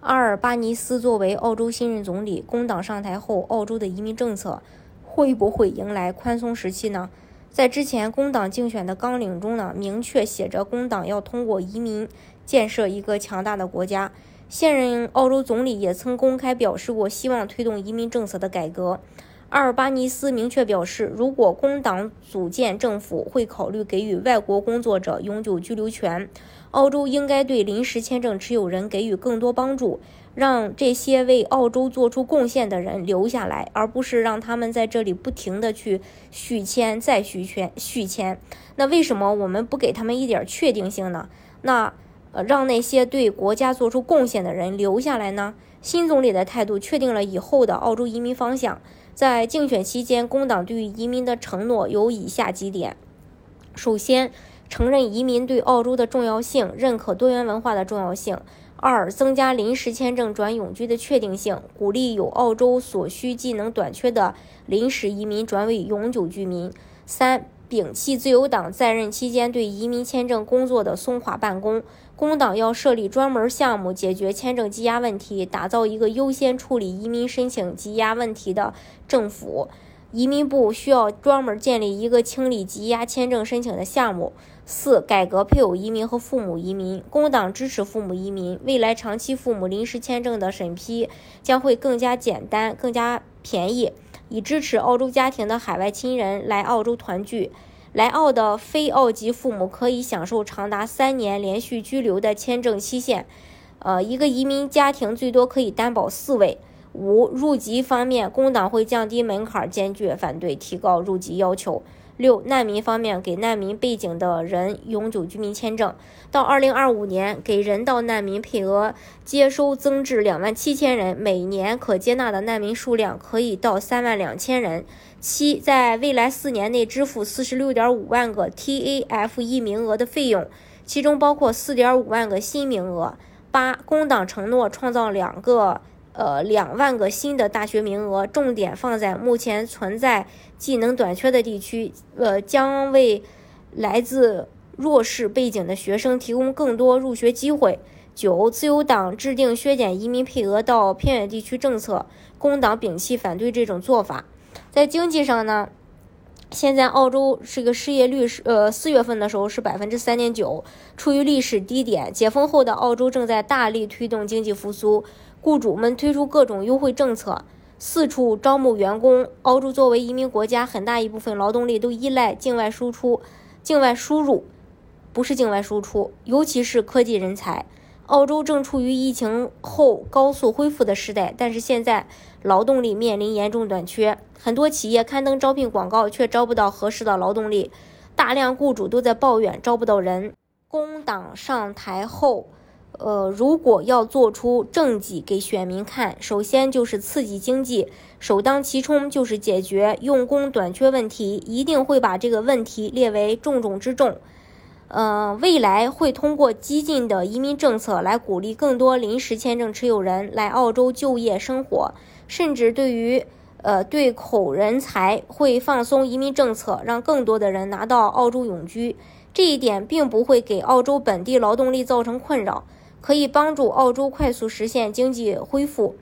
阿尔巴尼斯作为澳洲新任总理，工党上台后，澳洲的移民政策会不会迎来宽松时期呢？在之前工党竞选的纲领中呢，明确写着工党要通过移民建设一个强大的国家。现任澳洲总理也曾公开表示过，希望推动移民政策的改革。阿尔巴尼斯明确表示，如果工党组建政府，会考虑给予外国工作者永久居留权。澳洲应该对临时签证持有人给予更多帮助，让这些为澳洲做出贡献的人留下来，而不是让他们在这里不停的去续签、再续签、续签。那为什么我们不给他们一点确定性呢？那呃，让那些对国家做出贡献的人留下来呢？新总理的态度确定了以后的澳洲移民方向。在竞选期间，工党对于移民的承诺有以下几点：首先，承认移民对澳洲的重要性，认可多元文化的重要性；二、增加临时签证转永居的确定性，鼓励有澳洲所需技能短缺的临时移民转为永久居民；三、摒弃自由党在任期间对移民签证工作的松垮办公，工党要设立专门项目解决签证积压问题，打造一个优先处理移民申请积压问题的政府。移民部需要专门建立一个清理积压签证申请的项目。四、改革配偶移民和父母移民。工党支持父母移民，未来长期父母临时签证的审批将会更加简单、更加便宜，以支持澳洲家庭的海外亲人来澳洲团聚。来澳的非澳籍父母可以享受长达三年连续居留的签证期限。呃，一个移民家庭最多可以担保四位。五、入籍方面，工党会降低门槛，坚决反对提高入籍要求。六、难民方面，给难民背景的人永久居民签证，到二零二五年，给人道难民配额接收增至两万七千人，每年可接纳的难民数量可以到三万两千人。七、在未来四年内支付四十六点五万个 TAFE 名额的费用，其中包括四点五万个新名额。八、工党承诺创造两个。呃，两万个新的大学名额，重点放在目前存在技能短缺的地区，呃，将为来自弱势背景的学生提供更多入学机会。九，自由党制定削减移民配额到偏远地区政策，工党摒弃反对这种做法。在经济上呢，现在澳洲这个失业率是，呃，四月份的时候是百分之三点九，处于历史低点。解封后的澳洲正在大力推动经济复苏。雇主们推出各种优惠政策，四处招募员工。澳洲作为移民国家，很大一部分劳动力都依赖境外输出、境外输入，不是境外输出。尤其是科技人才。澳洲正处于疫情后高速恢复的时代，但是现在劳动力面临严重短缺，很多企业刊登招聘广告却招不到合适的劳动力，大量雇主都在抱怨招不到人。工党上台后。呃，如果要做出政绩给选民看，首先就是刺激经济，首当其冲就是解决用工短缺问题，一定会把这个问题列为重中之重。呃，未来会通过激进的移民政策来鼓励更多临时签证持有人来澳洲就业生活，甚至对于呃对口人才会放松移民政策，让更多的人拿到澳洲永居。这一点并不会给澳洲本地劳动力造成困扰。可以帮助澳洲快速实现经济恢复。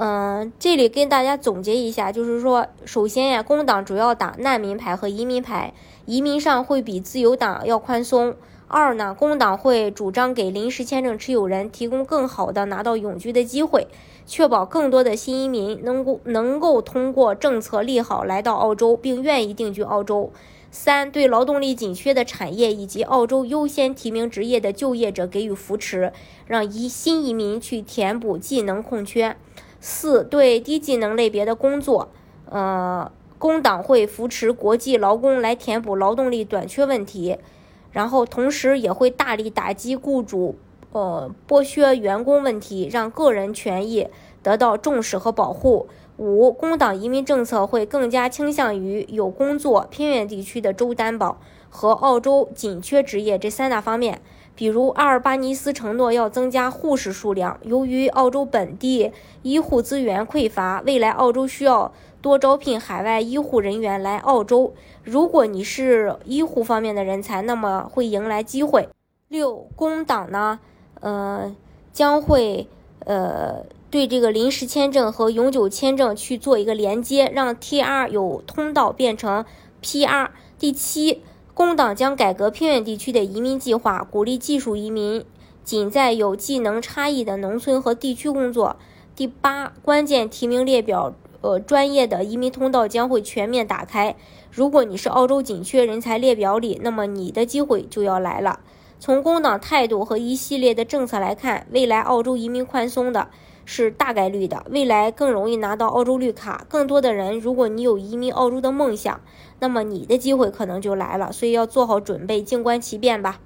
嗯，这里跟大家总结一下，就是说，首先呀，工党主要打难民牌和移民牌，移民上会比自由党要宽松。二呢，工党会主张给临时签证持有人提供更好的拿到永居的机会，确保更多的新移民能够能够通过政策利好来到澳洲，并愿意定居澳洲。三对劳动力紧缺的产业以及澳洲优先提名职业的就业者给予扶持，让移新移民去填补技能空缺。四对低技能类别的工作，呃，工党会扶持国际劳工来填补劳动力短缺问题，然后同时也会大力打击雇主呃剥削员工问题，让个人权益。得到重视和保护。五，工党移民政策会更加倾向于有工作、偏远地区的州担保和澳洲紧缺职业这三大方面。比如，阿尔巴尼斯承诺要增加护士数量。由于澳洲本地医护资源匮乏，未来澳洲需要多招聘海外医护人员来澳洲。如果你是医护方面的人才，那么会迎来机会。六，工党呢，呃，将会呃。对这个临时签证和永久签证去做一个连接，让 TR 有通道变成 PR。第七，工党将改革偏远地区的移民计划，鼓励技术移民，仅在有技能差异的农村和地区工作。第八，关键提名列表，呃，专业的移民通道将会全面打开。如果你是澳洲紧缺人才列表里，那么你的机会就要来了。从工党态度和一系列的政策来看，未来澳洲移民宽松的。是大概率的，未来更容易拿到澳洲绿卡。更多的人，如果你有移民澳洲的梦想，那么你的机会可能就来了。所以要做好准备，静观其变吧。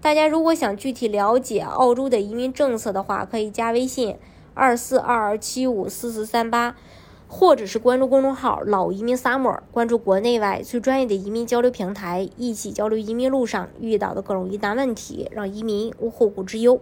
大家如果想具体了解澳洲的移民政策的话，可以加微信二四二二七五四四三八，或者是关注公众号“老移民 summer”，关注国内外最专业的移民交流平台，一起交流移民路上遇到的各种疑难问题，让移民无后顾之忧。